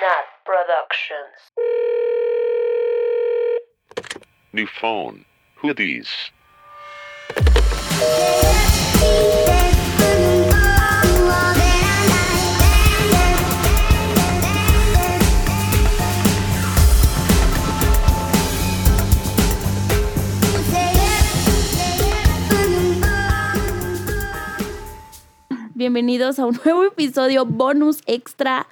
Nat Productions. New phone. Who are these? Bienvenidos a un nuevo episodio bonus extra,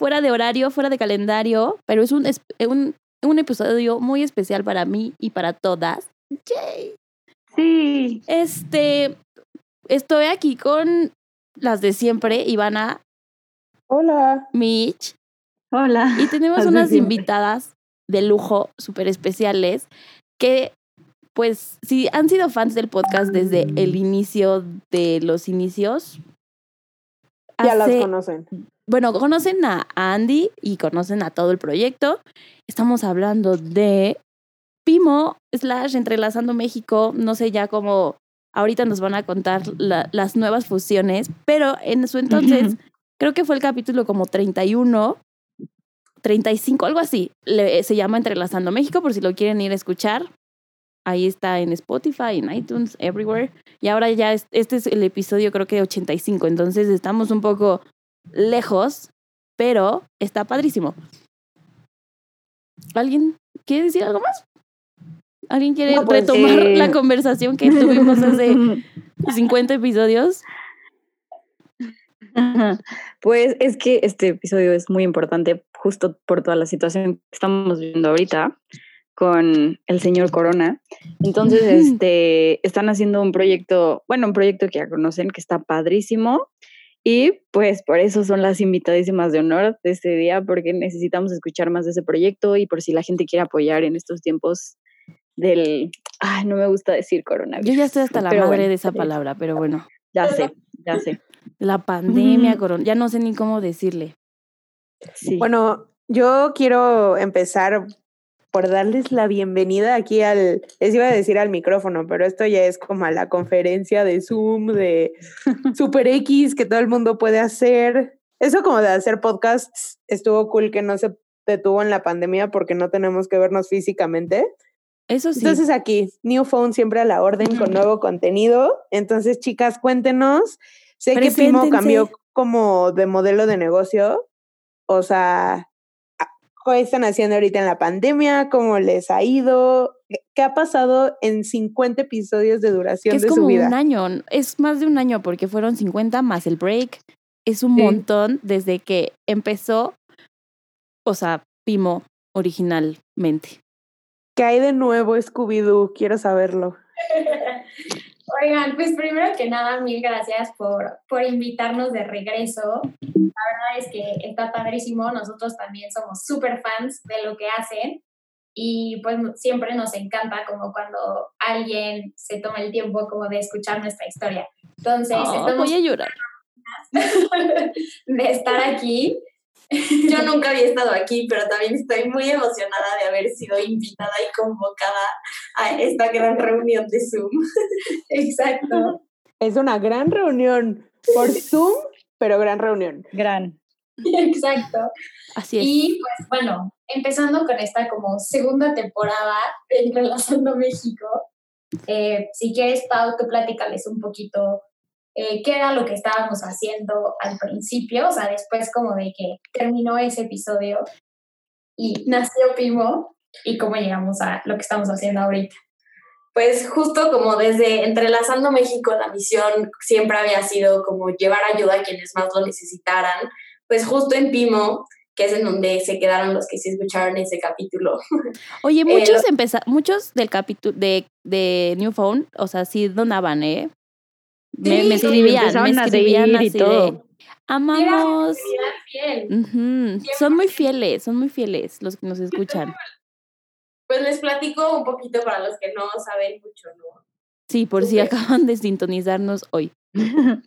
fuera de horario, fuera de calendario, pero es un, es- un, un episodio muy especial para mí y para todas. Yay. Sí. Este, estoy aquí con las de siempre, Ivana, Hola. Mitch, Hola. y tenemos Las unas siempre. invitadas de lujo súper especiales que, pues, si han sido fans del podcast desde el inicio de los inicios, Ya las hace- conocen. Bueno, conocen a Andy y conocen a todo el proyecto. Estamos hablando de Pimo slash Entrelazando México. No sé ya cómo ahorita nos van a contar la- las nuevas fusiones, pero en su entonces, creo que fue el capítulo como 31, 35, algo así. Le- se llama Entrelazando México por si lo quieren ir a escuchar. Ahí está en Spotify, en iTunes, everywhere. Y ahora ya es- este es el episodio creo que 85, entonces estamos un poco lejos, pero está padrísimo. ¿Alguien quiere decir algo más? ¿Alguien quiere No, pues, retomar eh, la conversación que tuvimos hace 50 episodios? Pues es que este episodio es muy importante justo por toda la situación que estamos viviendo ahorita con el señor Corona. Entonces, este, están haciendo un proyecto, bueno, un proyecto que ya conocen, que está padrísimo. Y pues por eso son las invitadísimas de honor de este día, porque necesitamos escuchar más de ese proyecto y por si la gente quiere apoyar en estos tiempos del, ay, no me gusta decir coronavirus. Yo ya estoy hasta la Pero madre bueno, de esa palabra, pero bueno. Ya sé, ya sé. La pandemia, corona, ya no sé ni cómo decirle. Sí. Bueno, yo quiero empezar por darles la bienvenida aquí al, les iba a decir al micrófono, pero esto ya es como a la conferencia de Zoom, de Super X, que todo el mundo puede hacer. Eso como de hacer podcasts estuvo cool que no se detuvo en la pandemia porque no tenemos que vernos físicamente. Eso sí. Entonces aquí, New Phone siempre a la orden con nuevo contenido. Entonces, chicas, cuéntenos. Sé que Pimo Preséntense. cambió como de modelo de negocio. O sea, ¿qué están haciendo ahorita en la pandemia? ¿Cómo les ha ido? ¿Qué- ¿Qué ha pasado en 50 episodios de que duración es de como su vida? un año, es más de un año porque fueron 50 más el break. Es un Sí. montón desde que empezó, o sea, Pimo originalmente. ¿Qué hay de nuevo, Scooby-Doo? Quiero saberlo. Oigan, pues primero que nada, mil gracias por, por invitarnos de regreso. La verdad es que está padrísimo. Nosotros también somos súper fans de lo que hacen y pues siempre nos encanta como cuando alguien se toma el tiempo como de escuchar nuestra historia. Entonces, Oh, estamos voy a llorar. de estar aquí. Yo nunca había estado aquí, pero también estoy muy emocionada de haber sido invitada y convocada a esta gran reunión de Zoom. Exacto. Es una gran reunión por Zoom, pero gran reunión. Gran. Exacto. Así es. Y pues bueno, empezando con esta como segunda temporada de Entrelazando México, eh, si quieres, Pau, tú platícales un poquito eh, qué era lo que estábamos haciendo al principio, o sea, después como de que terminó ese episodio y nació Pimo y cómo llegamos a lo que estamos haciendo ahorita. Pues justo como desde Entrelazando México, la misión siempre había sido como llevar ayuda a quienes más lo necesitaran. Pues justo en Pimo, que es en donde se quedaron los que sí escucharon ese capítulo. Oye, eh, muchos muchos del capítulo de, de New Phone, o sea, sí donaban, ¿eh? Me, escribían, me escribían y así todo. de, amamos. Son muy fieles, son muy fieles los que nos escuchan. Pues les platico un poquito para los que no saben mucho, ¿no? Sí, por si acaban de sintonizarnos hoy.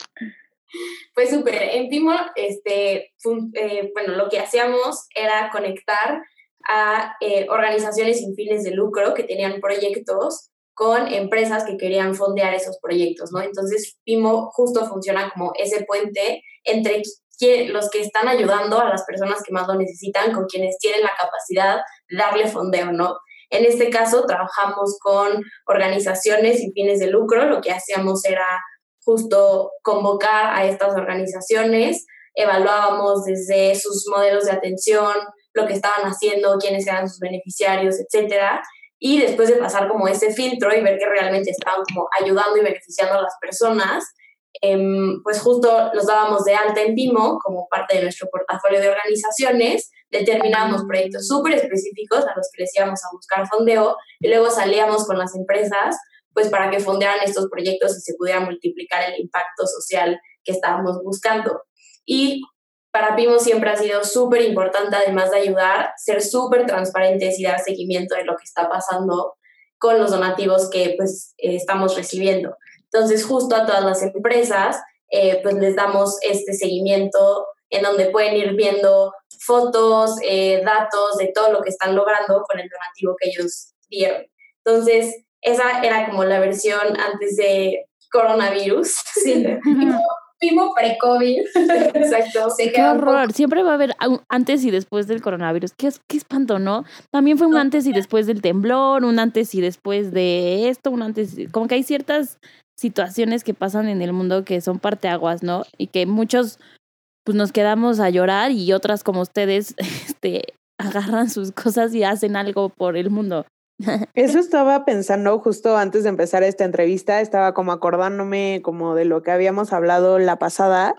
Pues súper, en Pimo, este, fun- eh, bueno, lo que hacíamos era conectar a eh, organizaciones sin fines de lucro que tenían proyectos con empresas que querían fondear esos proyectos, ¿no? Entonces, Pimo justo funciona como ese puente entre los que están ayudando a las personas que más lo necesitan, con quienes tienen la capacidad de darle fondeo, ¿no? En este caso, trabajamos con organizaciones sin fines de lucro. Lo que hacíamos era justo convocar a estas organizaciones, evaluábamos desde sus modelos de atención, lo que estaban haciendo, quiénes eran sus beneficiarios, etcétera. Y después de pasar como ese filtro y ver que realmente estaban como ayudando y beneficiando a las personas, em, pues justo los dábamos de alta en Vimo como parte de nuestro portafolio de organizaciones, determinábamos proyectos súper específicos a los que les íbamos a buscar fondeo y luego salíamos con las empresas pues para que fondearan estos proyectos y se pudiera multiplicar el impacto social que estábamos buscando. Y para Pimo siempre ha sido súper importante, además de ayudar, ser súper transparentes y dar seguimiento de lo que está pasando con los donativos que pues eh, estamos recibiendo. Entonces, justo a todas las empresas, eh, pues les damos este seguimiento en donde pueden ir viendo fotos, eh, datos de todo lo que están logrando con el donativo que ellos dieron. Entonces, esa era como la versión antes de coronavirus. Sí. Pimo pre-COVID. Exacto. qué horror. Siempre va a haber antes y después del coronavirus. Qué, qué espanto, ¿no? También fue un antes y después del temblor, un antes y después de esto, un antes. Como que hay ciertas situaciones que pasan en el mundo que son parteaguas, ¿no? Y que muchos pues nos quedamos a llorar y otras como ustedes este agarran sus cosas y hacen algo por el mundo. Eso estaba pensando justo antes de empezar esta entrevista, estaba como acordándome como de lo que habíamos hablado la pasada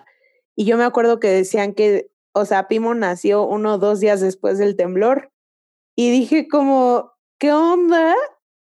y yo me acuerdo que decían que, o sea, Pimo nació uno o dos días después del temblor y dije como, ¿qué onda?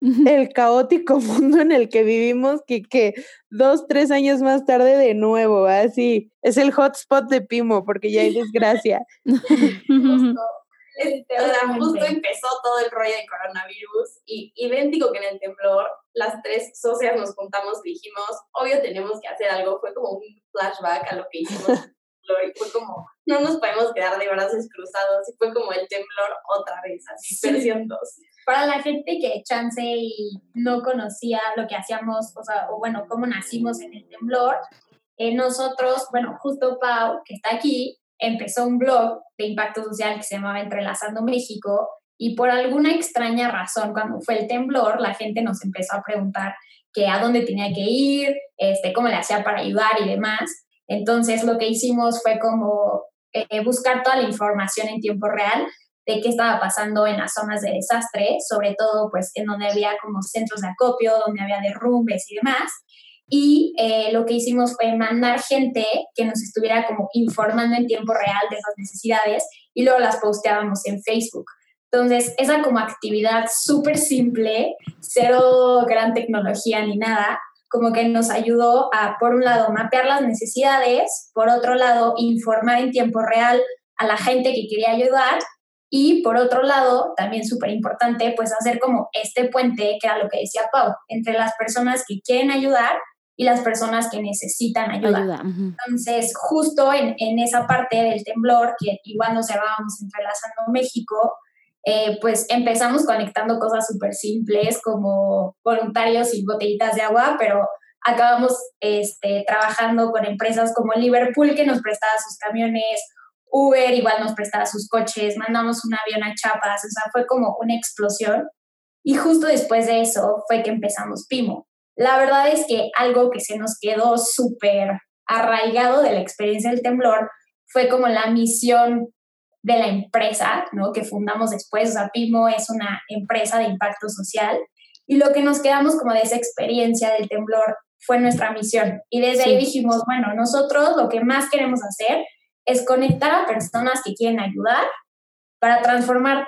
El caótico mundo en el que vivimos, que, que dos, tres años más tarde de nuevo, así, es el hotspot de Pimo porque ya hay desgracia. Este, o sea, justo empezó todo el rollo de coronavirus y idéntico que en el temblor, las tres socias nos juntamos y dijimos, obvio tenemos que hacer algo, fue como un flashback a lo que hicimos y fue como, no nos podemos quedar de brazos cruzados y fue como el temblor otra vez, así, versión 2. Para la gente que chance y no conocía lo que hacíamos, o sea, o bueno, cómo nacimos en el temblor, eh, nosotros, bueno, justo Pau, que está aquí, empezó un blog de impacto social que se llamaba Entrelazando México y por alguna extraña razón, cuando fue el temblor, la gente nos empezó a preguntar que a dónde tenía que ir, este, cómo le hacía para ayudar y demás. Entonces lo que hicimos fue como eh, buscar toda la información en tiempo real de qué estaba pasando en las zonas de desastre, sobre todo pues en donde había como centros de acopio, donde había derrumbes y demás y eh, lo que hicimos fue mandar gente que nos estuviera como informando en tiempo real de esas necesidades y luego las posteábamos en Facebook. Entonces, esa como actividad súper simple, cero gran tecnología ni nada, como que nos ayudó a, por un lado, mapear las necesidades, por otro lado, informar en tiempo real a la gente que quería ayudar y por otro lado, también súper importante, pues hacer como este puente, que era lo que decía Pau, entre las personas que quieren ayudar y las personas que necesitan ayuda. Entonces, justo en, en, esa parte del temblor, que igual nos llevábamos entrelazando México, eh, pues empezamos conectando cosas súper simples como voluntarios y botellitas de agua, pero acabamos este, trabajando con empresas como Liverpool que nos prestaba sus camiones, Uber igual nos prestaba sus coches, mandamos un avión a Chiapas, o sea, fue como una explosión. Y justo después de eso fue que empezamos Pimo. La verdad es que algo que se nos quedó súper arraigado de la experiencia del temblor fue como la misión de la empresa, ¿no? Que fundamos después, o sea, Pimo es una empresa de impacto social y lo que nos quedamos como de esa experiencia del temblor fue nuestra misión. Y desde ahí dijimos, bueno, nosotros lo que más queremos hacer es conectar a personas que quieren ayudar para transformar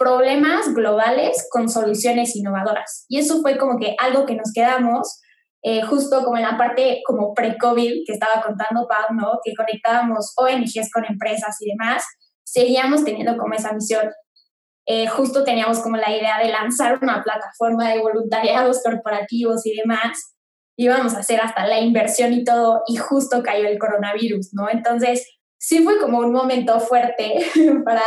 problemas globales con soluciones innovadoras. Y eso fue como que algo que nos quedamos, eh, justo como en la parte como pre-COVID que estaba contando Pau, ¿no? Que conectábamos ONGs con empresas y demás, seguíamos teniendo como esa misión. Eh, justo teníamos como la idea de lanzar una plataforma de voluntariados corporativos y demás. Íbamos a hacer hasta la inversión y todo, y justo cayó el coronavirus, ¿no? Entonces, sí fue como un momento fuerte para,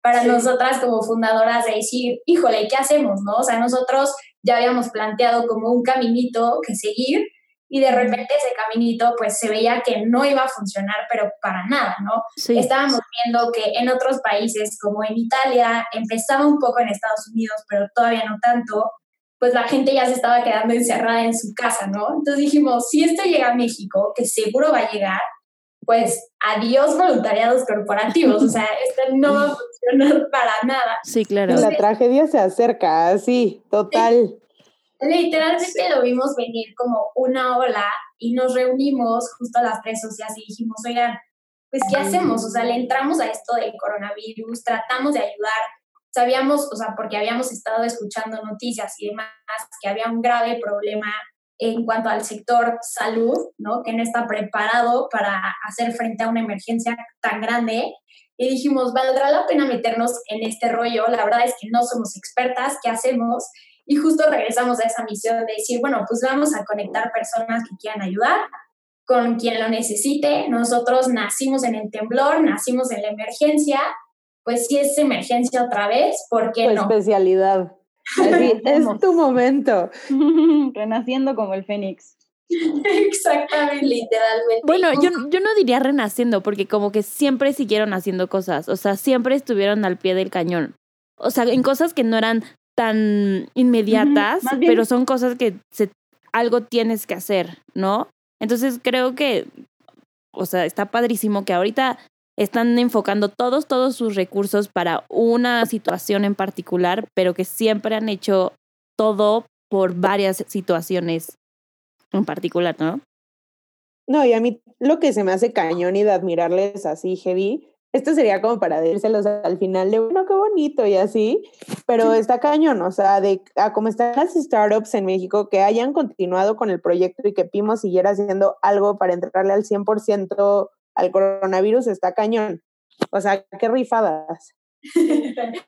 para nosotras como fundadoras de decir, híjole, ¿qué hacemos? ¿no? O sea, nosotros ya habíamos planteado como un caminito que seguir y de repente ese caminito pues se veía que no iba a funcionar, pero para nada, ¿no? Sí. Estábamos viendo que en otros países, como en Italia, empezaba un poco en Estados Unidos, pero todavía no tanto, pues la gente ya se estaba quedando encerrada en su casa, ¿no? Entonces dijimos, si esto llega a México, que seguro va a llegar, pues adiós voluntariados corporativos, o sea, esto no va a funcionar para nada. Sí, claro. La tragedia se acerca, así, total. Literalmente lo vimos venir como una ola y nos reunimos justo a las redes sociales y dijimos, oigan, pues ¿qué hacemos? O sea, le entramos a esto del coronavirus, tratamos de ayudar, sabíamos, o sea, porque habíamos estado escuchando noticias y demás, que había un grave problema en cuanto al sector salud, ¿no? Que no está preparado para hacer frente a una emergencia tan grande. Y dijimos, ¿valdrá la pena meternos en este rollo? La verdad es que no somos expertas, ¿qué hacemos? Y justo regresamos a esa misión de decir, bueno, pues vamos a conectar personas que quieran ayudar con quien lo necesite. Nosotros nacimos en el temblor, nacimos en la emergencia, pues si es emergencia otra vez, ¿por qué Tu no? especialidad. Así, es tu momento. Renaciendo como el fénix. Exactamente, literalmente. Bueno, yo, yo no diría renaciendo, porque como que siempre siguieron haciendo cosas, o sea, siempre estuvieron al pie del cañón. O sea, en cosas que no eran tan inmediatas, pero son cosas que se, algo tienes que hacer, ¿no? Entonces creo que, o sea, está padrísimo que ahorita están enfocando todos, todos sus recursos para una situación en particular, pero que siempre han hecho todo por varias situaciones en particular, ¿no? No, y a mí lo que se me hace cañón y de admirarles así, heavy, esto sería como para decírselos al final de, bueno, qué bonito y así, pero está cañón, o sea, de a como están las startups en México, que hayan continuado con el proyecto y que Pimo siguiera haciendo algo para entrarle al 100% al coronavirus, está cañón. O sea, qué rifadas.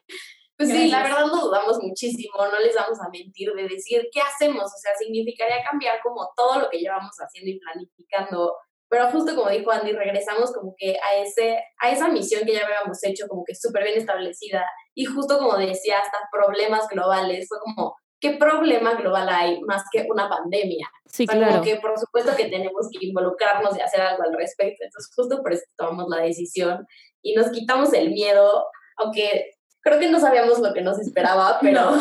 Pues sí, la verdad lo dudamos muchísimo, no les vamos a mentir de decir qué hacemos, o sea, significaría cambiar como todo lo que llevamos haciendo y planificando, pero justo como dijo Andy, regresamos como que a, ese, a esa misión que ya habíamos hecho como que súper bien establecida y justo como decía, hasta problemas globales, fue como, ¿qué problema global hay más que una pandemia? Sí, O sea, claro. como que por supuesto que tenemos que involucrarnos y hacer algo al respecto. Entonces, justo por eso tomamos la decisión y nos quitamos el miedo, aunque creo que no sabíamos lo que nos esperaba, pero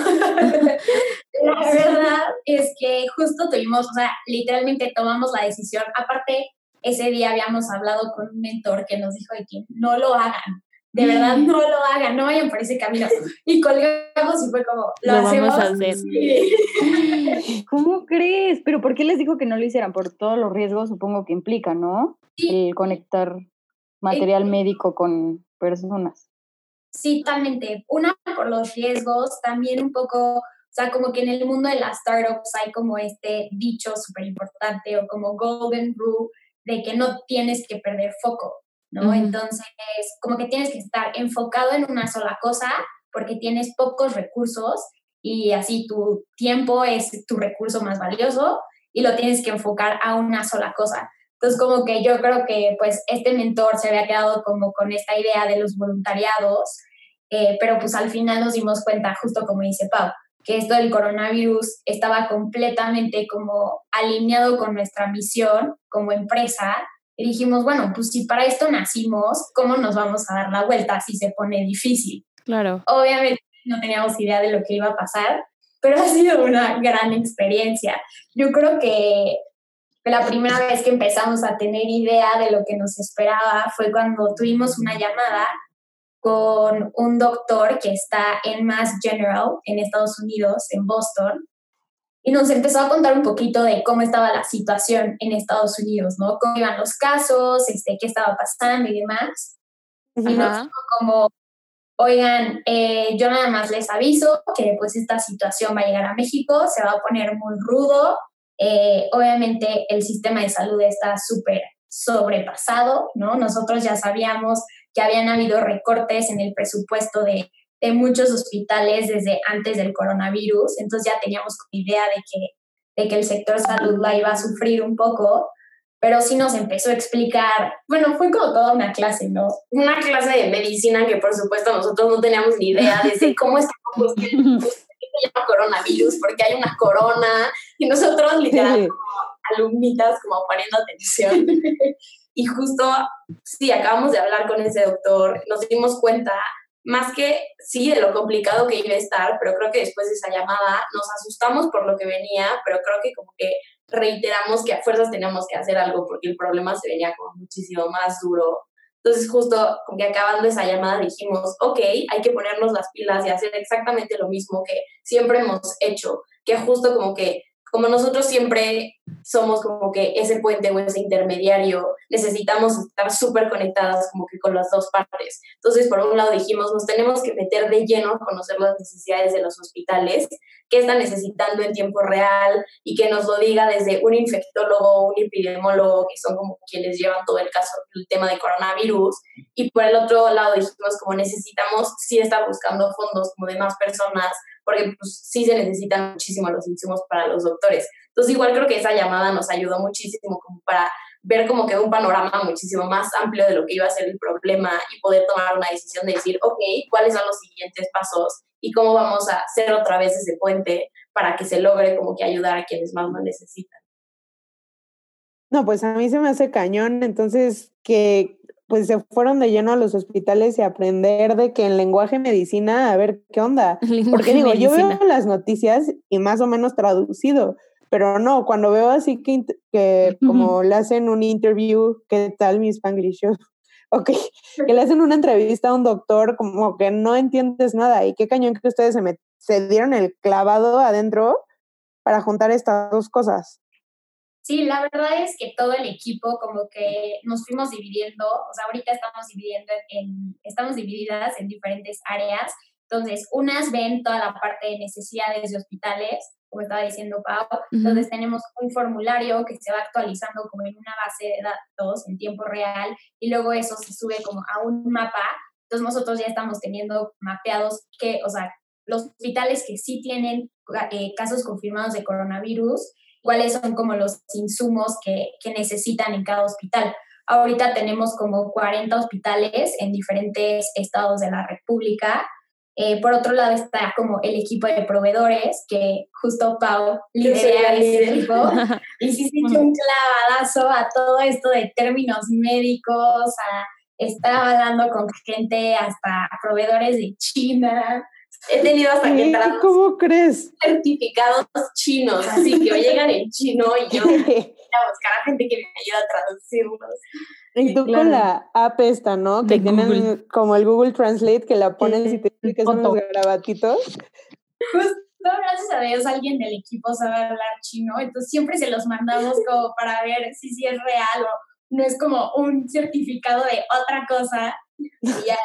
La verdad es que justo tuvimos, o sea, literalmente tomamos la decisión. Aparte, ese día habíamos hablado con un mentor que nos dijo de que no lo hagan. De verdad, no lo hagan, no vayan por ese camino. Y colgamos y fue como, lo, Lo vamos hacemos. a hacer. Sí. ¿Cómo crees? ¿Pero por qué les dijo que no lo hicieran? Por todos los riesgos, supongo que implica, ¿no? Sí. El conectar material médico con personas. Sí, totalmente. Una, por los riesgos, también un poco, o sea, como que en el mundo de las startups hay como este dicho súper importante o como golden rule de que no tienes que perder foco, ¿no? Entonces, como que tienes que estar enfocado en una sola cosa porque tienes pocos recursos y así tu tiempo es tu recurso más valioso y lo tienes que enfocar a una sola cosa. Entonces, como que yo creo que pues este mentor se había quedado como con esta idea de los voluntariados, eh, pero pues al final nos dimos cuenta, justo como dice Pau, que esto del coronavirus estaba completamente como alineado con nuestra misión como empresa. Y dijimos, bueno, pues si para esto nacimos, ¿cómo nos vamos a dar la vuelta si se pone difícil? Claro. Obviamente no teníamos idea de lo que iba a pasar, pero ha sido una gran experiencia. Yo creo que la primera vez que empezamos a tener idea de lo que nos esperaba fue cuando tuvimos una llamada con un doctor que está en Mass General en Estados Unidos, en Boston, y nos empezó a contar un poquito de cómo estaba la situación en Estados Unidos, ¿no? Cómo iban los casos, este, qué estaba pasando y demás. Y nos dijo como, oigan, eh, yo nada más les aviso que pues esta situación va a llegar a México, se va a poner muy rudo. Eh, obviamente el sistema de salud está súper sobrepasado, ¿no? Nosotros ya sabíamos que habían habido recortes en el presupuesto de, de muchos hospitales desde antes del coronavirus, entonces ya teníamos idea de que, de que el sector salud la iba a sufrir un poco, pero sí nos empezó a explicar, bueno, fue como toda una clase, ¿no? una clase de medicina que por supuesto nosotros no teníamos ni idea de cómo por qué se llama coronavirus, porque hay una corona, y nosotros literal Sí. alumnitas como poniendo atención. y justo, sí, acabamos de hablar con ese doctor, nos dimos cuenta, más que sí, de lo complicado que iba a estar, pero creo que después de esa llamada nos asustamos por lo que venía, pero creo que como que reiteramos que a fuerzas teníamos que hacer algo porque el problema se venía como muchísimo más duro. Entonces justo como que acabando esa llamada dijimos, ok, hay que ponernos las pilas y hacer exactamente lo mismo que siempre hemos hecho, que justo como que como nosotros siempre somos como que ese puente o ese intermediario, necesitamos estar súper conectadas como que con las dos partes. Entonces, por un lado dijimos, nos tenemos que meter de lleno a conocer las necesidades de los hospitales, qué están necesitando en tiempo real y que nos lo diga desde un infectólogo, un epidemiólogo, que son como quienes llevan todo el caso, el tema de coronavirus. Y por el otro lado dijimos, como necesitamos sí estar buscando fondos como de más personas porque pues, sí se necesitan muchísimo los insumos para los doctores. Entonces, igual creo que esa llamada nos ayudó muchísimo como para ver como que un panorama muchísimo más amplio de lo que iba a ser el problema y poder tomar una decisión de decir, ok, ¿cuáles son los siguientes pasos? Y cómo vamos a hacer otra vez ese puente para que se logre como que ayudar a quienes más lo necesitan. No, pues a mí se me hace cañón, entonces que pues se fueron de lleno a los hospitales y aprender de que en lenguaje medicina, a ver qué onda. Porque digo, yo veo las noticias y más o menos traducido, pero no, cuando veo así que, que como le hacen un interview, ¿qué tal mi Spanglish? ok, que le hacen una entrevista a un doctor, como que no entiendes nada. Y qué cañón que ustedes se, me, se dieron el clavado adentro para juntar estas dos cosas. Sí, la verdad es que todo el equipo como que nos fuimos dividiendo, o sea, ahorita estamos dividiendo en, estamos divididas en diferentes áreas. Entonces, unas ven toda la parte de necesidades de hospitales, como estaba diciendo Pau. Entonces, tenemos un formulario que se va actualizando como en una base de datos en tiempo real y luego eso se sube como a un mapa. Entonces, nosotros ya estamos teniendo mapeados que, o sea, los hospitales que sí tienen eh, casos confirmados de coronavirus cuáles son como los insumos que, que necesitan en cada hospital. Ahorita tenemos como 40 hospitales en diferentes estados de la República. Eh, por otro lado está como el equipo de proveedores, que justo Pau lidera ese equipo. y sí se echó un clavadazo a todo esto de términos médicos, a estar hablando con gente hasta proveedores de China, He tenido hasta que ¿Cómo crees? certificados chinos, así que llegan en chino y yo voy a buscar a gente que me ayude a traducirlos. Y tú con la app esta, ¿no? que tienen como el Google Translate que la pones y te dice que son los grabatitos. Justo, gracias a Dios, alguien del equipo sabe hablar chino, entonces siempre se los mandamos como para ver si sí es real o no es como un certificado de otra cosa. Y ya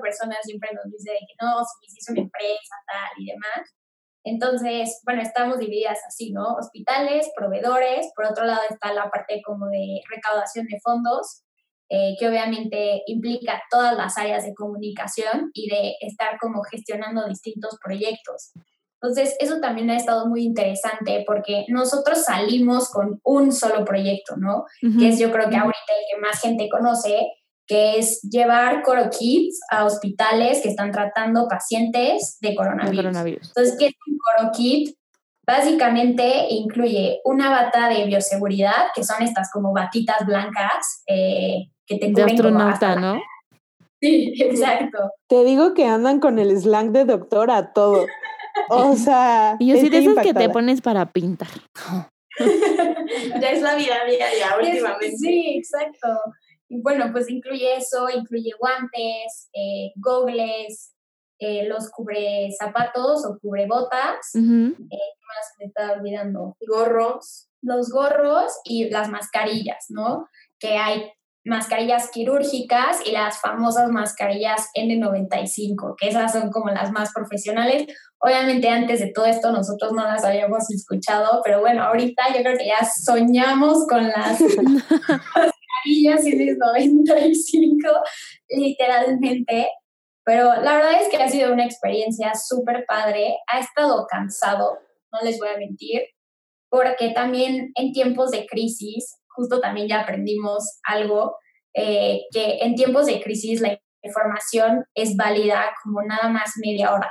persona siempre nos dice que no, si es una empresa, tal y demás. Entonces, bueno, estamos divididas así, ¿no? Hospitales, proveedores, por otro lado está la parte como de recaudación de fondos, eh, que obviamente implica todas las áreas de comunicación y de estar como gestionando distintos proyectos. Entonces, eso también ha estado muy interesante porque nosotros salimos con un solo proyecto, ¿no? Que es yo creo que ahorita el que más gente conoce, que es llevar CoroKits a hospitales que están tratando pacientes de coronavirus. Entonces, ¿qué es un CoroKit? Básicamente incluye una bata de bioseguridad, que son estas como batitas blancas eh, que te De astronauta, ¿no? Sí, exacto. Te digo que andan con el slang de doctor a todo. O sea. Y yo sí de esas que te pones para pintar. ya es la vida diaria últimamente. Sí, exacto. Y bueno, pues incluye eso, incluye guantes, eh, gogles, eh, los cubre zapatos o cubre botas, eh, más me estaba olvidando? Gorros. Los gorros y las mascarillas, ¿no? Que hay mascarillas quirúrgicas y las famosas mascarillas N95, que esas son como las más profesionales. Obviamente antes de todo esto nosotros no las habíamos escuchado, pero bueno, ahorita yo creo que ya soñamos con las mascarillas en 95, literalmente. Pero la verdad es que ha sido una experiencia súper padre. Ha estado cansado, no les voy a mentir, porque también en tiempos de crisis, justo también ya aprendimos algo, eh, que en tiempos de crisis la información es válida como nada más media hora.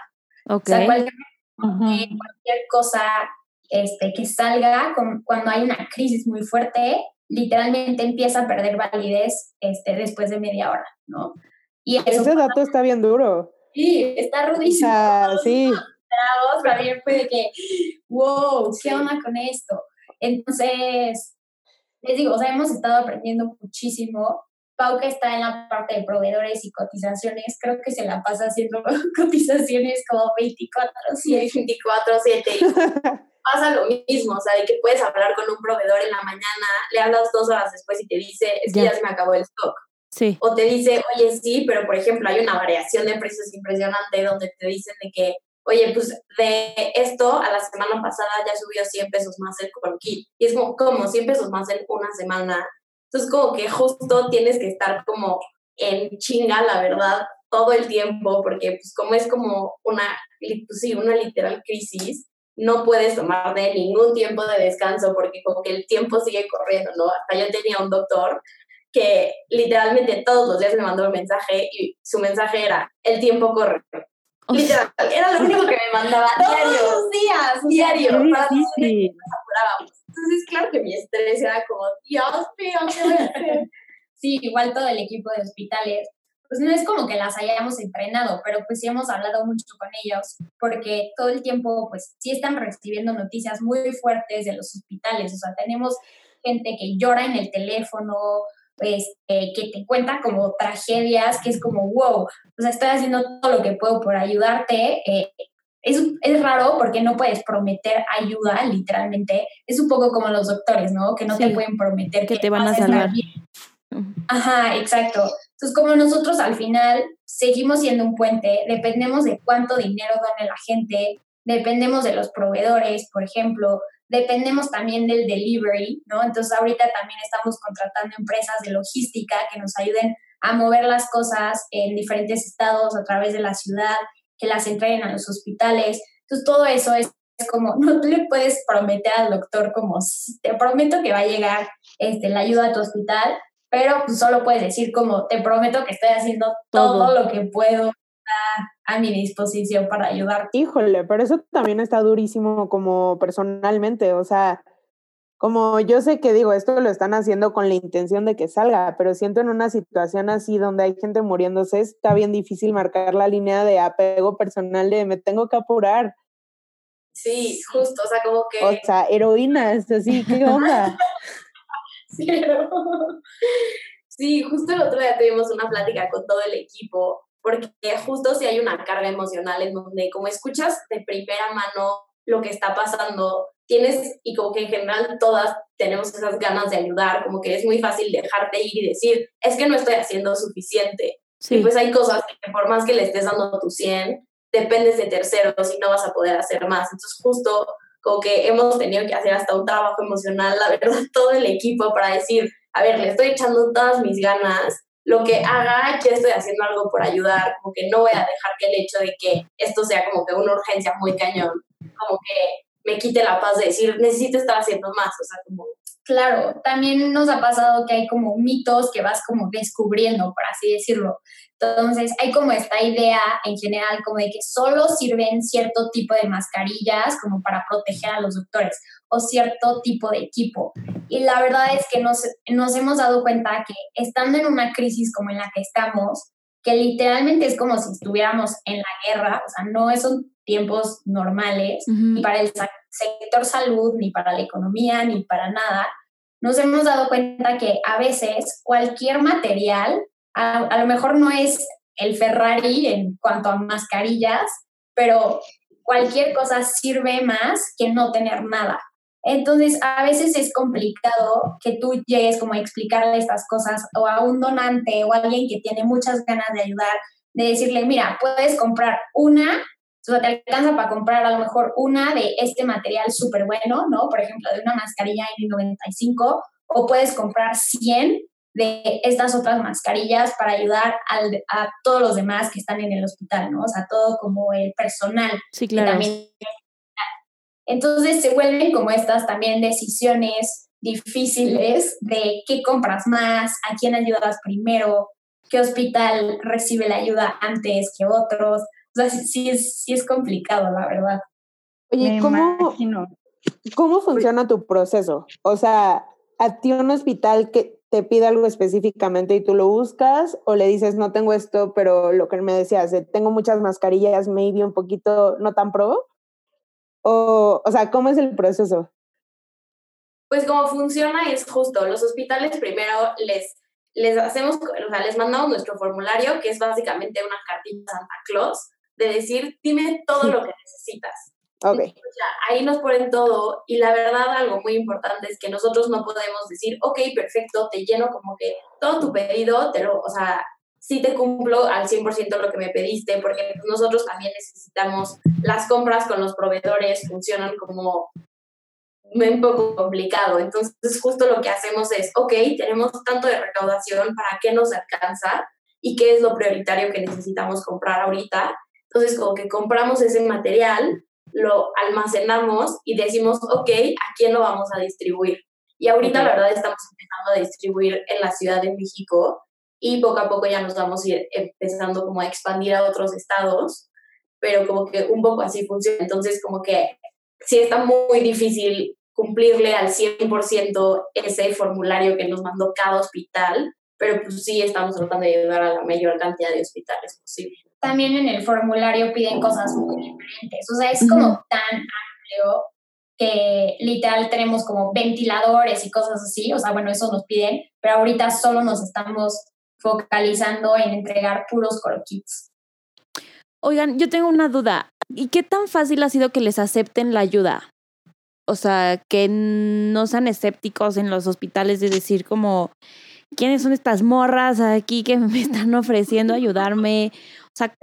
O sea, cualquier, cualquier cosa este, que salga con, cuando hay una crisis muy fuerte, literalmente empieza a perder validez este, después de media hora, ¿no? Y eso Ese dato está bien duro. Sí, está rudísimo. sí. También fue de que, wow, ¿qué onda con esto? Entonces, les digo, o sea, hemos estado aprendiendo muchísimo. Pau, que está en la parte de proveedores y cotizaciones, creo que se la pasa haciendo cotizaciones como 24-7. 24-7. pasa lo mismo, o sea, de que puedes hablar con un proveedor en la mañana, le hablas dos horas después y te dice, es que ya, se me acabó el stock. Sí. O te dice, oye, sí, pero por ejemplo hay una variación de precios impresionante donde te dicen de que, oye, pues de esto a la semana pasada ya subió 100 pesos más el kit. Y es como, como 100 pesos más en una semana. Entonces como que justo tienes que estar como en chinga, la verdad, todo el tiempo, porque pues como es como una, pues sí, una literal crisis, no puedes tomar de ningún tiempo de descanso porque como que el tiempo sigue corriendo, ¿no? Hasta yo tenía un doctor que literalmente todos los días me mandó un mensaje y su mensaje era, el tiempo corre. Literal, era lo único que me mandaba diario. Todos los días. Diario. Para sí. Entonces, claro que mi estrés era como, Dios mío, ¿qué voy a hacer? Sí, igual todo el equipo de hospitales pues no es como que las hayamos entrenado, pero pues sí hemos hablado mucho con ellos, porque todo el tiempo, pues sí están recibiendo noticias muy fuertes de los hospitales, o sea, tenemos gente que llora en el teléfono, pues, que te cuenta como tragedias, que es como, wow, o sea, estoy haciendo todo lo que puedo por ayudarte. Eh, es, es, raro porque no puedes prometer ayuda, literalmente. Es un poco como los doctores, ¿no? Que no te pueden prometer que, te van a salvar. Ajá, exacto. Entonces, como nosotros al final seguimos siendo un puente, dependemos de cuánto dinero done la gente, dependemos de los proveedores, por ejemplo, dependemos también del delivery, ¿no? Entonces, ahorita también estamos contratando empresas de logística que nos ayuden a mover las cosas en diferentes estados a través de la ciudad, que las entreguen a los hospitales. Entonces, todo eso es, como, no le puedes prometer al doctor como, te prometo que va a llegar este, la ayuda a tu hospital, pero pues solo puedes decir como, te prometo que estoy haciendo todo, lo que puedo a, a, mi disposición para ayudar. Híjole, pero eso también está durísimo como personalmente, o sea, como yo sé que digo, esto lo están haciendo con la intención de que salga, pero siento en una situación así donde hay gente muriéndose, está bien difícil marcar la línea de apego personal de me tengo que apurar. Sí, justo, o sea, como que... O sea, heroínas, así, ¿qué onda? Sí, justo el otro día tuvimos una plática con todo el equipo, porque justo si hay una carga emocional en donde como escuchas de primera mano lo que está pasando, tienes, y como que en general todas tenemos esas ganas de ayudar, como que es muy fácil dejarte ir y decir, es que no estoy haciendo suficiente. Y pues hay cosas que por más que le estés dando tu 100, dependes de terceros y no vas a poder hacer más. Entonces justo como que hemos tenido que hacer hasta un trabajo emocional, la verdad, todo el equipo para decir, a ver, le estoy echando todas mis ganas, lo que haga, que estoy haciendo algo por ayudar, como que no voy a dejar que el hecho de que esto sea como que una urgencia muy cañón, como que me quite la paz de decir, necesito estar haciendo más, o sea, como... Claro, también nos ha pasado que hay como mitos que vas como descubriendo, por así decirlo. Entonces, hay como esta idea en general como de que solo sirven cierto tipo de mascarillas como para proteger a los doctores o cierto tipo de equipo. Y la verdad es que nos, nos hemos dado cuenta que estando en una crisis como en la que estamos, que literalmente es como si estuviéramos en la guerra, o sea, no son tiempos normales, ni para el sector salud, ni para la economía, ni para nada, nos hemos dado cuenta que a veces cualquier material a, lo mejor no es el Ferrari en cuanto a mascarillas, pero cualquier cosa sirve más que no tener nada. Entonces, a veces es complicado que tú llegues como a explicarle estas cosas o a un donante o a alguien que tiene muchas ganas de ayudar, de decirle, mira, puedes comprar una, o sea, te alcanza para comprar a lo mejor una de este material súper bueno, ¿no? Por ejemplo, de una mascarilla N95, o puedes comprar 100 de estas otras mascarillas para ayudar al, a todos los demás que están en el hospital, ¿no? O sea, todo como el personal. Sí, claro. también... Entonces se vuelven como estas también decisiones difíciles de qué compras más, a quién ayudas primero, qué hospital recibe la ayuda antes que otros. O sea, sí, es, sí es complicado, la verdad. Oye, ¿cómo, ¿cómo funciona tu proceso? O sea, a ti un hospital que te pide algo específicamente y tú lo buscas o le dices, no tengo esto, pero lo que me decías, de, tengo muchas mascarillas, maybe un poquito no tan pro. O, o sea, ¿cómo es el proceso? Pues como funciona es justo, los hospitales primero les, les hacemos, o sea, les mandamos nuestro formulario, que es básicamente una cartita Santa Claus, de decir, dime todo lo que necesitas. Ok. Entonces, ya, ahí nos ponen todo y la verdad algo muy importante es que nosotros no podemos decir, ok, perfecto, te lleno como que todo tu pedido, te lo, o sea, sí te cumplo al 100% lo que me pediste, porque nosotros también necesitamos, las compras con los proveedores funcionan como un poco complicado. Entonces, justo lo que hacemos es, ok, tenemos tanto de recaudación, ¿para qué nos alcanza? ¿Y qué es lo prioritario que necesitamos comprar ahorita? Entonces, como que compramos ese material, lo almacenamos y decimos, ok, ¿a quién lo vamos a distribuir? Y ahorita, la verdad, estamos empezando a distribuir en la Ciudad de México y poco a poco ya nos vamos a ir empezando como a expandir a otros estados, pero como que un poco así funciona. Entonces, como que sí está muy difícil cumplirle al 100% ese formulario que nos mandó cada hospital, pero pues sí estamos tratando de ayudar a la mayor cantidad de hospitales posible. También en el formulario piden cosas muy diferentes, o sea, es como tan amplio que literal tenemos como ventiladores y cosas así, o sea, bueno, eso nos piden, pero ahorita solo nos estamos focalizando en entregar puros coroquits. Oigan, yo tengo una duda. ¿Y qué tan fácil ha sido que les acepten la ayuda? O sea, que no sean escépticos en los hospitales de decir como, ¿quiénes son estas morras aquí que me están ofreciendo ayudarme? O sea,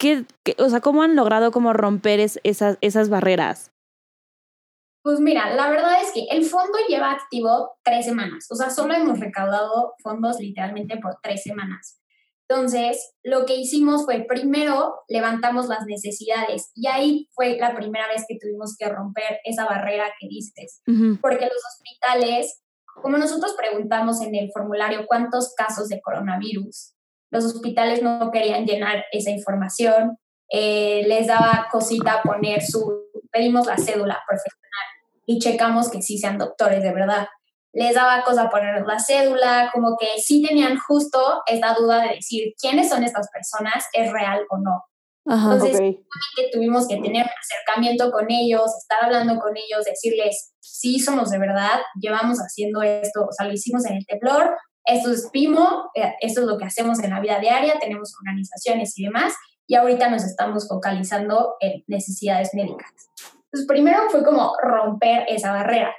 ¿qué, qué- o sea ¿cómo han logrado como romper es- esas, esas barreras? Pues mira, la verdad es que el fondo lleva activo tres semanas, o sea, solo hemos recaudado fondos literalmente por tres semanas. Entonces, lo que hicimos fue primero levantamos las necesidades y ahí fue la primera vez que tuvimos que romper esa barrera que dices, Ujú. porque los hospitales, como nosotros preguntamos en el formulario cuántos casos de coronavirus, los hospitales no querían llenar esa información, eh, les daba cosita poner su, pedimos la cédula profesional y checamos que sí sean doctores de verdad. Les daba cosa poner la cédula, como que sí tenían justo esta duda de decir quiénes son estas personas, es real o no. Ajá. Entonces, Ok. que tuvimos que tener un acercamiento con ellos, estar hablando con ellos, decirles, sí somos de verdad, llevamos haciendo esto, o sea, lo hicimos en el temblor, esto es PIMO, eh, esto es lo que hacemos en la vida diaria, tenemos organizaciones y demás, y ahorita nos estamos focalizando en necesidades médicas. Entonces, primero fue como romper esa barrera.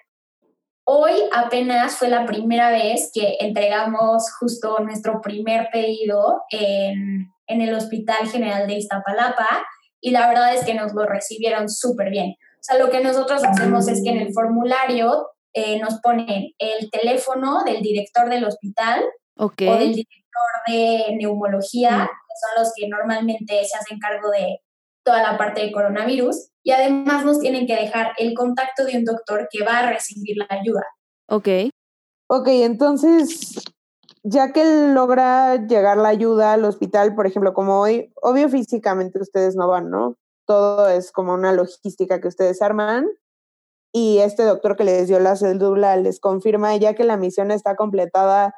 Hoy apenas fue la primera vez que entregamos justo nuestro primer pedido en, en el Hospital General de Iztapalapa y la verdad es que nos lo recibieron súper bien. O sea, lo que nosotros hacemos es que en el formulario eh, nos ponen el teléfono del director del hospital o del director de neumología, que son los que normalmente se hacen cargo de toda la parte de coronavirus, y además nos tienen que dejar el contacto de un doctor que va a recibir la ayuda. Ok. Ok, entonces, ya que logra llegar la ayuda al hospital, por ejemplo, como hoy, obvio físicamente ustedes no van, ¿no? Todo es como una logística que ustedes arman y este doctor que les dio la cédula les confirma ya que la misión está completada,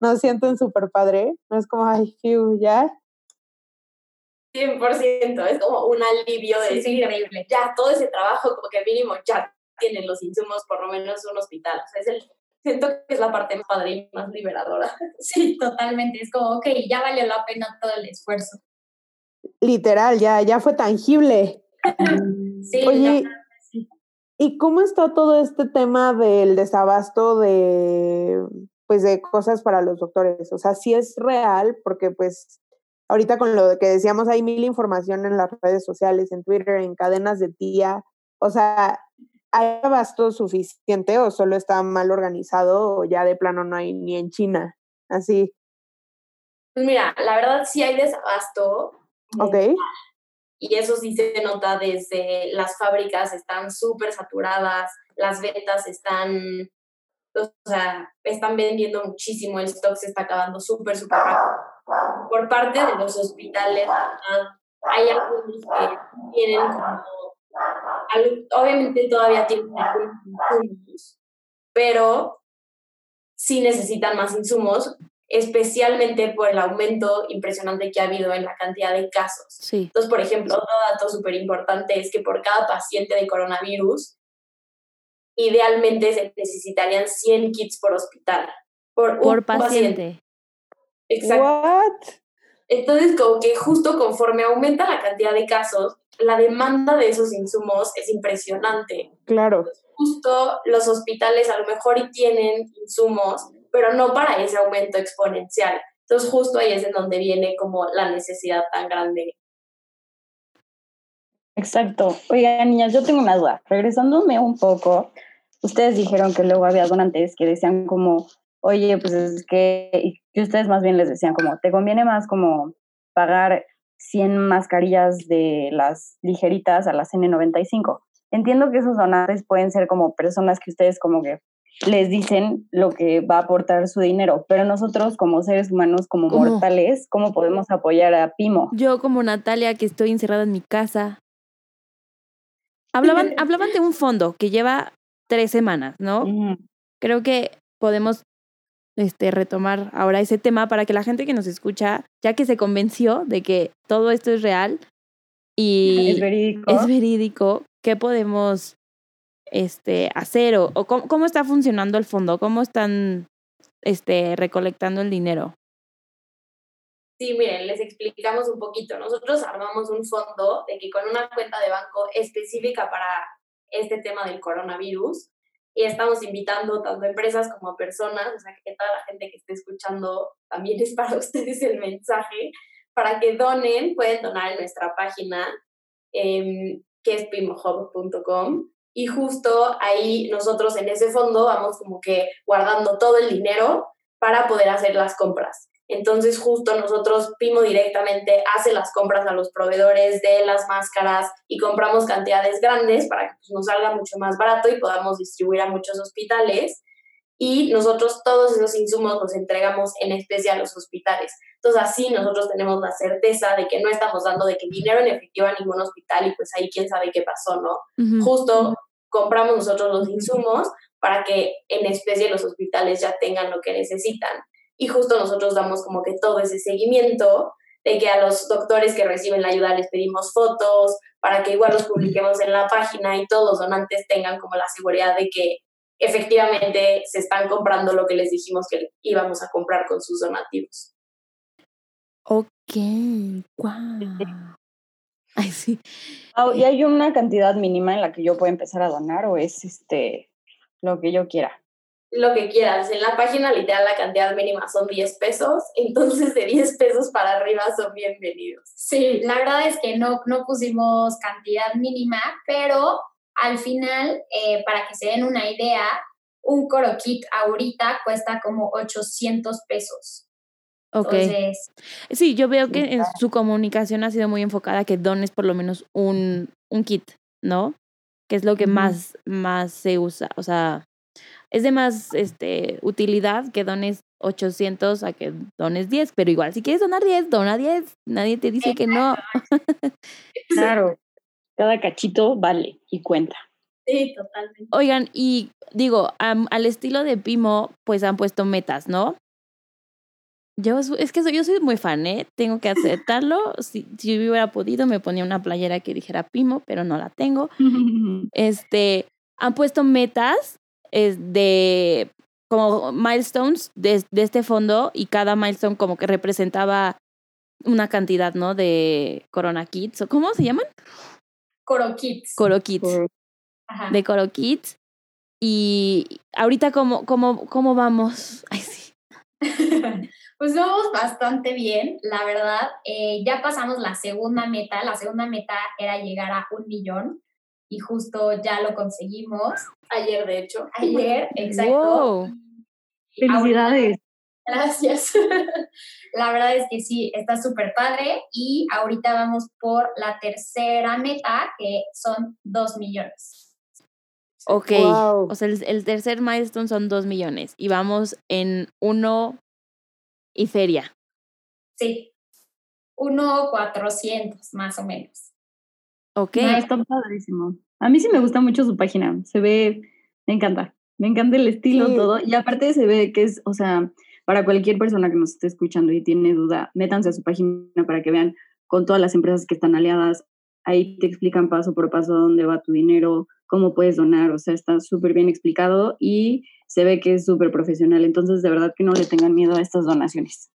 ¿no sienten súper padre? No es como, ay, fiu, ya. 100%, es como un alivio de Sí, decir, increíble. ya todo ese trabajo, como que mínimo ya tienen los insumos, por lo menos un hospital. O sea, es el, siento que es la parte más padre y más liberadora. Sí, totalmente. Es como, ok, ya valió la pena todo el esfuerzo. Literal, ya, ya fue tangible. Sí, Oye, sí. ¿Y cómo está todo este tema del desabasto de, pues, de cosas para los doctores? O sea, sí es real, porque pues ahorita con lo que decíamos hay mil información en las redes sociales, en Twitter, en cadenas de tía. O sea, ¿hay abasto suficiente o solo está mal organizado o ya de plano no hay ni en China? Así, Pues mira, la verdad sí hay desabasto. ¿ok? Y eso sí se nota desde las fábricas están súper saturadas, las ventas están, o sea, están vendiendo muchísimo, el stock se está acabando súper, súper rápido. Por parte de los hospitales, hay algunos que tienen como obviamente todavía tienen algunos insumos, pero sí necesitan más insumos, especialmente por el aumento impresionante que ha habido en la cantidad de casos. Sí. Entonces, por ejemplo, otro dato súper importante es que por cada paciente de coronavirus, idealmente se necesitarían 100 kits por hospital. Por, un Por paciente. Exacto. What? Entonces, como que justo conforme aumenta la cantidad de casos, la demanda de esos insumos es impresionante. Claro. Justo los hospitales a lo mejor y tienen insumos, pero no para ese aumento exponencial. Entonces, justo ahí es en donde viene como la necesidad tan grande. Exacto. Oigan, niñas, yo tengo una duda. Regresándome un poco, ustedes dijeron que luego había donantes que decían como, oye, pues es que, y ustedes más bien les decían como, te conviene más como pagar 100 mascarillas de las ligeritas a las N95. Entiendo que esos donantes pueden ser como personas que ustedes como que les dicen lo que va a aportar su dinero, pero nosotros como seres humanos, como ¿Cómo? mortales, ¿cómo podemos apoyar a Pimo? Yo como Natalia que estoy encerrada en mi casa. Hablaban, hablaban de un fondo que lleva tres semanas, ¿no? Creo que podemos este, retomar ahora ese tema para que la gente que nos escucha, ya que se convenció de que todo esto es real y Es verídico. es verídico, ¿qué podemos este, hacer o, o cómo, cómo está funcionando el fondo? ¿Cómo están este, recolectando el dinero? Sí, miren, les explicamos un poquito. Nosotros armamos un fondo de que con una cuenta de banco específica para este tema del coronavirus y estamos invitando tanto empresas como personas, o sea, que toda la gente que esté escuchando también es para ustedes el mensaje, para que donen, pueden donar en nuestra página em, que es pimohub.com y justo ahí nosotros en ese fondo vamos como que guardando todo el dinero para poder hacer las compras. Entonces, justo nosotros Pimo directamente hace las compras a los proveedores de las máscaras y compramos cantidades grandes para que pues, nos salga mucho más barato y podamos distribuir a muchos hospitales. Y nosotros todos esos insumos los entregamos en especie a los hospitales. Entonces, así nosotros tenemos la certeza de que no estamos dando de que dinero en efectivo a ningún hospital y pues ahí quién sabe qué pasó, ¿no? Justo compramos nosotros los insumos para que en especie los hospitales ya tengan lo que necesitan y justo nosotros damos como que todo ese seguimiento de que a los doctores que reciben la ayuda les pedimos fotos para que igual los publiquemos en la página y todos los donantes tengan como la seguridad de que efectivamente se están comprando lo que les dijimos que íbamos a comprar con sus donativos. Ok, guau. Ay, sí. ¿Y hay una cantidad mínima en la que yo pueda empezar a donar o es este lo que yo quiera? Lo que quieras. En la página literal la cantidad mínima son 10 pesos, entonces de 10 pesos para arriba son bienvenidos. Sí, la verdad es que no, no pusimos cantidad mínima, pero al final, eh, para que se den una idea, un Coro Kit ahorita cuesta como 800 pesos. Ok. Entonces, Sí, yo veo que en su comunicación ha sido muy enfocada a que dones por lo menos un, un kit, ¿no? Que es lo que más, más se usa. O sea, es de más este, utilidad que dones 800 a que dones 10, pero igual, si quieres donar 10, dona 10. Nadie te dice que no. Claro. Cada cachito vale y cuenta. sí, totalmente. Oigan, y digo, am- al estilo de Pimo, pues han puesto metas, ¿no? Yo, es que soy, yo soy muy fan, ¿eh? Tengo que aceptarlo. Si, si hubiera podido, me ponía una playera que dijera Pimo, pero no la tengo. Este, han puesto metas es de como milestones de, de este fondo y cada milestone como que representaba una cantidad, ¿no? De Corona Kids. ¿o ¿Cómo se llaman? Coro Kits. Coro Kids. Ajá. de Coro Kids. Y ahorita, ¿cómo, cómo, cómo vamos? Ay, sí. Pues vamos bastante bien, la verdad. Eh, ya pasamos la segunda meta. La segunda meta era llegar a un millón y justo ya lo conseguimos Ayer, de hecho. ayer, exacto. Wow. Ahorita- Felicidades. Gracias. La verdad es que sí, está súper padre y ahorita vamos por la tercera meta, que son dos millones. Ok. Wow. O sea, el, el tercer milestone son dos millones y vamos en uno y feria. Sí, uno cuatrocientos más o menos. Ok. No, está padrísimo. A mí sí me gusta mucho su página. Se ve, me encanta. Me encanta el estilo, Sí. todo. Y aparte se ve que es, o sea, para cualquier persona que nos esté escuchando y tiene duda, métanse a su página para que vean con todas las empresas que están aliadas. Ahí te explican paso por paso dónde va tu dinero, cómo puedes donar. O sea, está súper bien explicado y se ve que es súper profesional. Entonces, de verdad que no le tengan miedo a estas donaciones.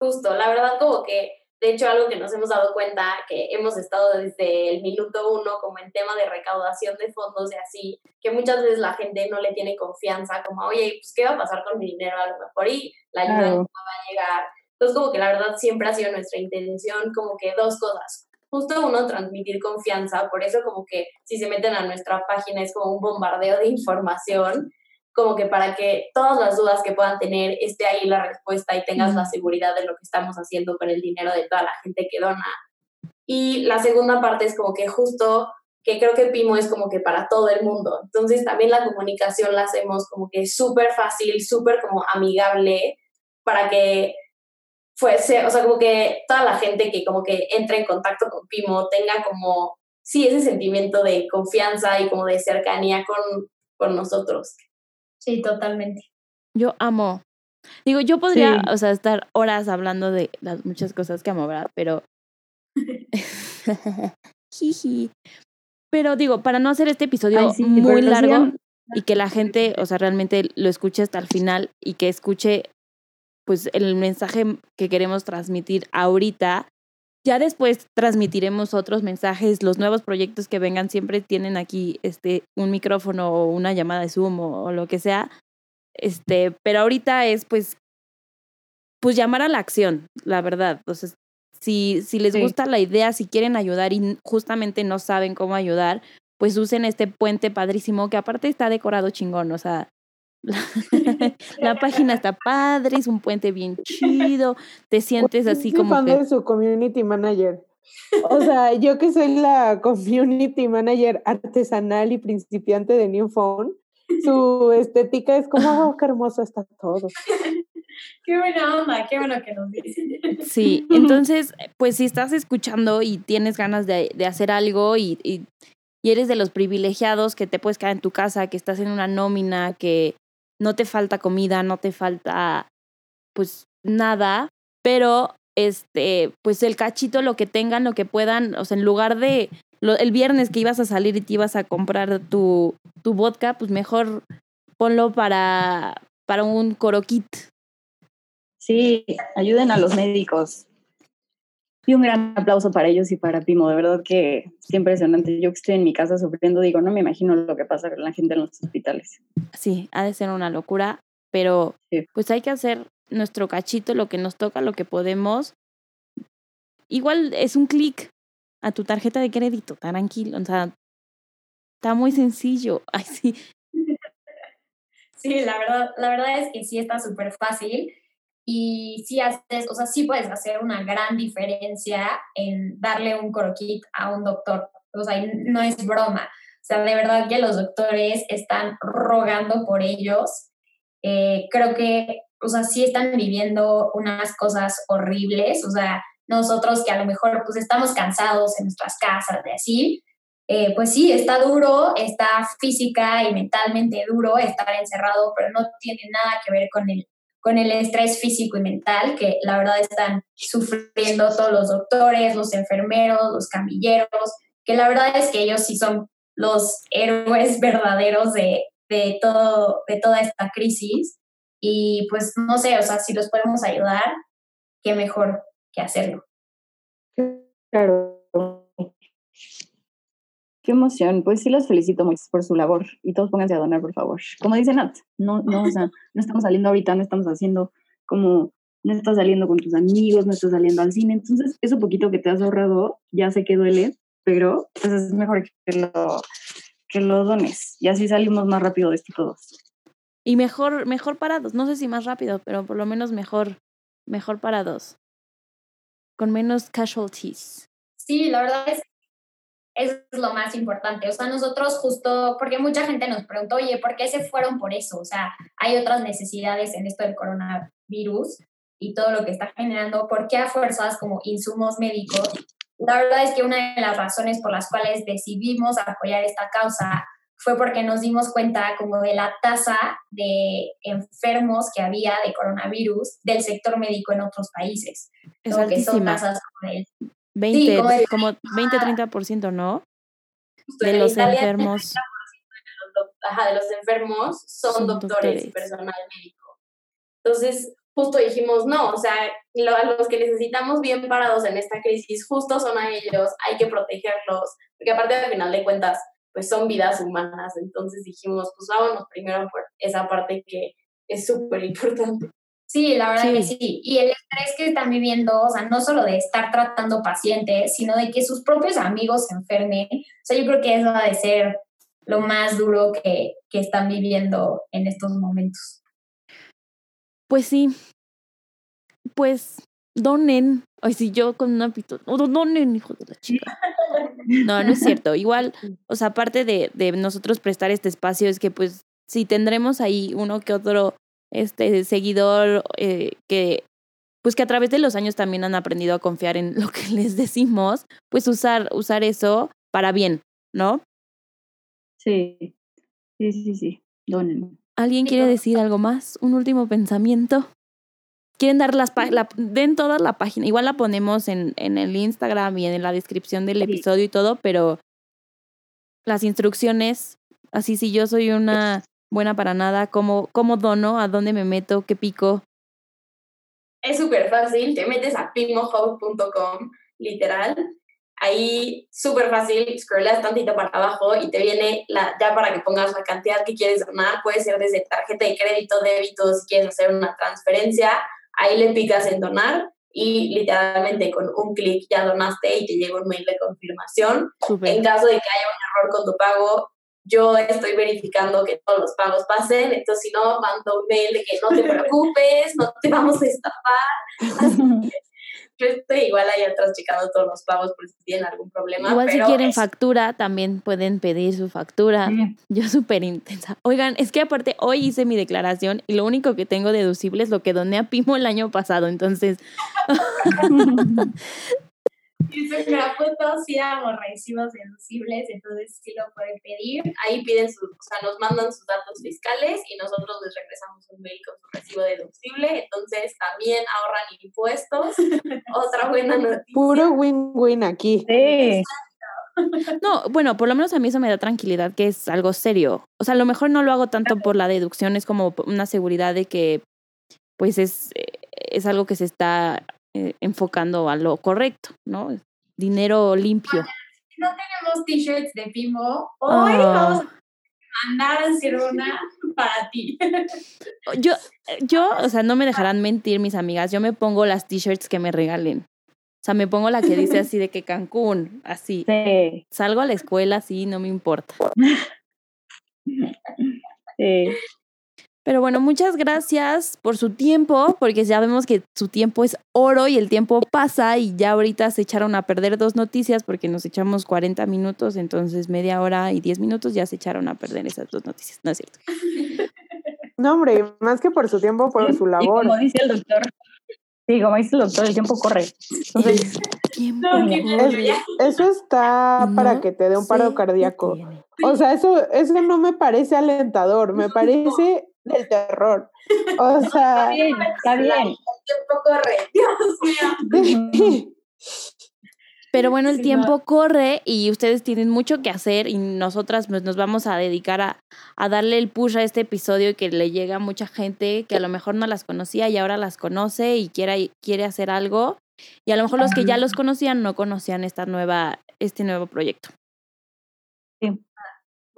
Justo, la verdad como que, de hecho, algo que nos hemos dado cuenta, que hemos estado desde el minuto uno como en tema de recaudación de fondos y así, que muchas veces la gente no le tiene confianza, como, oye, pues, ¿qué va a pasar con mi dinero? A lo mejor y la ayuda Claro. no va a llegar. Entonces, como que la verdad siempre ha sido nuestra intención, como que dos cosas. Justo uno, transmitir confianza, por eso como que si se meten a nuestra página es como un bombardeo de información, como que para que todas las dudas que puedan tener esté ahí la respuesta y tengas la seguridad de lo que estamos haciendo con el dinero de toda la gente que dona. Y la segunda parte es como que justo, que creo que Pimo es como que para todo el mundo. Entonces también la comunicación la hacemos como que súper fácil, súper como amigable, para que fuese, o sea, como que toda la gente que como que entre en contacto con Pimo tenga como, sí, ese sentimiento de confianza y como de cercanía con, con nosotros. Sí, totalmente. Yo amo. Digo, yo podría, Sí. o sea, estar horas hablando de las muchas cosas que amo, ¿verdad? Pero. Jiji. Pero digo, para no hacer este episodio Ay, sí, muy largo y que la gente, o sea, realmente lo escuche hasta el final y que escuche, pues, el mensaje que queremos transmitir ahorita. Ya después transmitiremos otros mensajes, los nuevos proyectos que vengan siempre tienen aquí este un micrófono o una llamada de Zoom o, o lo que sea. Este, pero ahorita es pues pues llamar a la acción, la verdad. Entonces, si si les Sí. gusta la idea, si quieren ayudar y justamente no saben cómo ayudar, pues usen este puente padrísimo que aparte está decorado chingón, o sea, la, la página está padre, es un puente bien chido, te sientes así como fan que de su community manager. O sea, yo que soy la community manager artesanal y principiante de New Phone, su estética es como, oh, qué hermoso está todo. Qué buena onda, qué bueno que nos dicen. Sí, entonces, pues si estás escuchando y tienes ganas de, de hacer algo y, y, y eres de los privilegiados que te puedes quedar en tu casa, que estás en una nómina, que no te falta comida, no te falta pues nada, pero este, pues el cachito, lo que tengan, lo que puedan, o sea, en lugar de lo- el viernes que ibas a salir y te ibas a comprar tu, tu vodka, pues mejor ponlo para, para un coro kit. Sí, ayuden a los médicos. Y un gran aplauso para ellos y para Pimo. De verdad que es impresionante. Yo que estoy en mi casa sufriendo, digo, no me imagino lo que pasa con la gente en los hospitales. Sí, ha de ser una locura, pero Sí. pues hay que hacer nuestro cachito, lo que nos toca, lo que podemos. Igual es un clic a tu tarjeta de crédito, tranquilo, o sea, está muy sencillo. Ay, sí, Sí, la verdad, la verdad es que sí está súper fácil y sí haces, o sea, sí puedes hacer una gran diferencia en darle un croquit a un doctor. O sea, no es broma. O sea, de verdad que los doctores están rogando por ellos. Eh, creo que, o sea, sí están viviendo unas cosas horribles. O sea, nosotros que a lo mejor pues estamos cansados en nuestras casas de así, eh, pues sí, está duro, está física y mentalmente duro estar encerrado, pero no tiene nada que ver con el, con el estrés físico y mental que la verdad están sufriendo todos los doctores, los enfermeros, los camilleros, que la verdad es que ellos sí son los héroes verdaderos de, de, todo, de toda esta crisis. Y pues no sé, o sea, si los podemos ayudar, qué mejor que hacerlo. Claro. Qué emoción. Pues sí los felicito mucho por su labor y todos pónganse a donar, por favor. Como dice Nat, no, no, o sea, no estamos saliendo ahorita, no estamos haciendo como, no estás saliendo con tus amigos, no estás saliendo al cine. Entonces, eso poquito que te has ahorrado, ya sé que duele, pero pues es mejor que lo, que lo dones. Y así salimos más rápido de esto todos. y mejor, mejor parados, no sé si más rápido, pero por lo menos mejor, mejor parados, con menos casualties. Sí, la verdad es es lo más importante. O sea, nosotros justo, porque mucha gente nos preguntó, oye, ¿por qué se fueron por eso? O sea, hay otras necesidades en esto del coronavirus y todo lo que está generando. ¿Por qué a fuerzas como insumos médicos la verdad es que una de las razones por las cuales decidimos apoyar esta causa fue porque nos dimos cuenta como de la tasa de enfermos que había de coronavirus del sector médico en otros países. Es Como que son tasas como del 20, como de- como 20-30%, ¿no? Justo De los Italia, enfermos. los doc- ajá, de los enfermos son, Son doctores, doctores. y personal médico. Entonces, justo dijimos, no, o sea, lo- a los que necesitamos bien parados en esta crisis, justo son a ellos, hay que protegerlos, porque aparte al final de cuentas, pues son vidas humanas, entonces dijimos, pues vámonos primero por esa parte que es súper importante. Sí, la verdad que Sí. sí. Y el estrés que están viviendo, o sea, no solo de estar tratando pacientes, sino de que sus propios amigos se enfermen. O sea, yo creo que eso ha de ser lo más duro que, que están viviendo en estos momentos. Pues sí. Pues donen. Ay, si yo con una pistola. Donen, hijo de la chica. No, no es cierto. Igual, o sea, aparte de, de nosotros prestar este espacio, es que pues si tendremos ahí uno que otro este seguidor eh, que pues que a través de los años también han aprendido a confiar en lo que les decimos, pues usar, usar eso para bien, ¿no? Sí, sí, sí, sí. Donen. ¿Alguien quiere decir algo más? ¿Un último pensamiento? ¿Quieren dar las páginas? Den toda la página. Igual la ponemos en, en el Instagram y en la descripción del episodio y todo, pero las instrucciones, así si yo soy una buena para nada, ¿cómo, cómo dono? ¿A dónde me meto? ¿Qué pico? Es súper fácil, te metes a pimohub.com, literal. Ahí, súper fácil, scrollas tantito para abajo y te viene la, ya para que pongas la cantidad que quieres donar. Puede ser desde tarjeta de crédito, débito, si quieres hacer una transferencia. Ahí le picas en donar y literalmente con un clic ya donaste y te llega un mail de confirmación. En caso de que haya un error con tu pago, yo estoy verificando que todos los pagos pasen, entonces si no, mando un mail de que no te preocupes, no te vamos a estafar. Así que yo estoy igual ahí atrás checando todos los pagos por si tienen algún problema. Igual si quieren es- factura, también pueden pedir su factura. Yo súper intensa. Oigan, es que aparte hoy hice mi declaración y lo único que tengo deducible es lo que doné a Pimo el año pasado. Entonces, Dice, mira, pues todos sí damos recibos deducibles, entonces sí lo pueden pedir. ahí piden sus, o sea, nos mandan sus datos fiscales y nosotros les regresamos un mail con su recibo deducible, entonces también ahorran impuestos. Otra buena noticia. Puro win-win aquí. Sí. no, bueno, por lo menos a mí eso me da tranquilidad que es algo serio. O sea, a lo mejor no lo hago tanto por la deducción, es como una seguridad de que pues es, eh, es algo que se está eh, enfocando a lo correcto, ¿no? Dinero limpio. No tenemos t-shirts de Pimo, hoy Ah. vamos a mandar a hacer una para ti. Yo, yo, o sea, no me dejarán mentir mis amigas, yo me pongo las t-shirts que me regalen. O sea, me pongo la que dice así de que Cancún, así. Sí, Salgo a la escuela, así, no me importa. sí. Pero bueno, muchas gracias por su tiempo, porque ya vemos que su tiempo es oro y el tiempo pasa y ya ahorita se echaron a perder dos noticias porque nos echamos 40 minutos, entonces media hora y 10 minutos ya se echaron a perder esas dos noticias. No es cierto. No, hombre, más que por su tiempo, por su Y labor. como dice el doctor, sí, como dice el doctor, el tiempo corre. Entonces, Tiempo. Eso está No para que te dé un paro cardíaco. O sea, eso, eso no me parece alentador, me parece del terror. O sea, está bien, está bien. tiempo corre. Dios mío. Pero bueno, el Sí, tiempo corre y ustedes tienen mucho que hacer y nosotras pues, nos vamos a dedicar a, a darle el push a este episodio y que le llega a mucha gente que a lo mejor no las conocía y ahora las conoce y quiere, quiere hacer algo. Y a lo mejor los que ya los conocían no conocían esta nueva, este nuevo proyecto.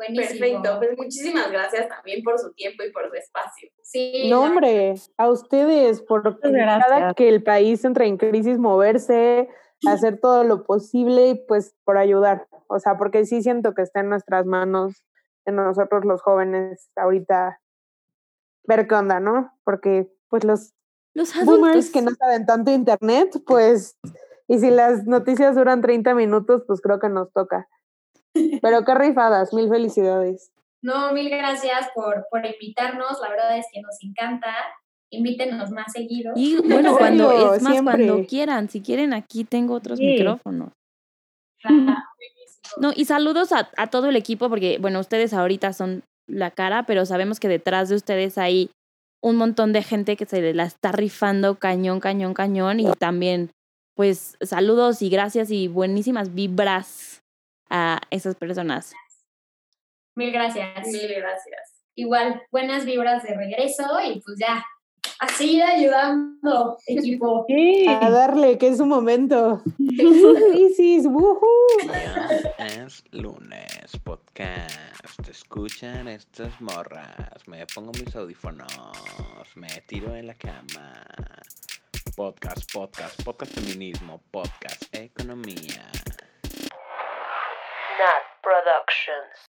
Buenísimo. Perfecto, pues muchísimas gracias también por su tiempo y por su espacio. Sí, no, hombre, a ustedes, por cada que el país entra en crisis, moverse, hacer todo lo posible y pues por ayudar. O sea, porque sí siento que está en nuestras manos, en nosotros los jóvenes, ahorita ver qué onda, ¿no? Porque pues los Los boomers que no saben tanto internet, pues, y si las noticias duran 30 minutos, pues creo que nos toca. Pero qué rifadas, mil felicidades. No, mil gracias por, por invitarnos. La verdad es que nos encanta. Invítenos más seguido. Y bueno, cuando, es más, cuando quieran, si quieren, aquí tengo otros Sí. micrófonos. Ah. No, y saludos a, a todo el equipo, porque, bueno, ustedes ahorita son la cara, pero sabemos que detrás de ustedes hay un montón de gente que se la está rifando cañón, cañón, cañón. Y también, pues, saludos y gracias y buenísimas vibras a esas personas. Mil gracias. Mil gracias. Igual, buenas vibras de regreso y pues ya, a seguir ayudando, equipo. Sí, a darle, que es su momento. Crisis, woohoo. Ya es lunes, podcast. Escuchan estas morras. Me pongo mis audífonos. Me tiro en la cama. Podcast, podcast, podcast feminismo, podcast economía. Nat Productions.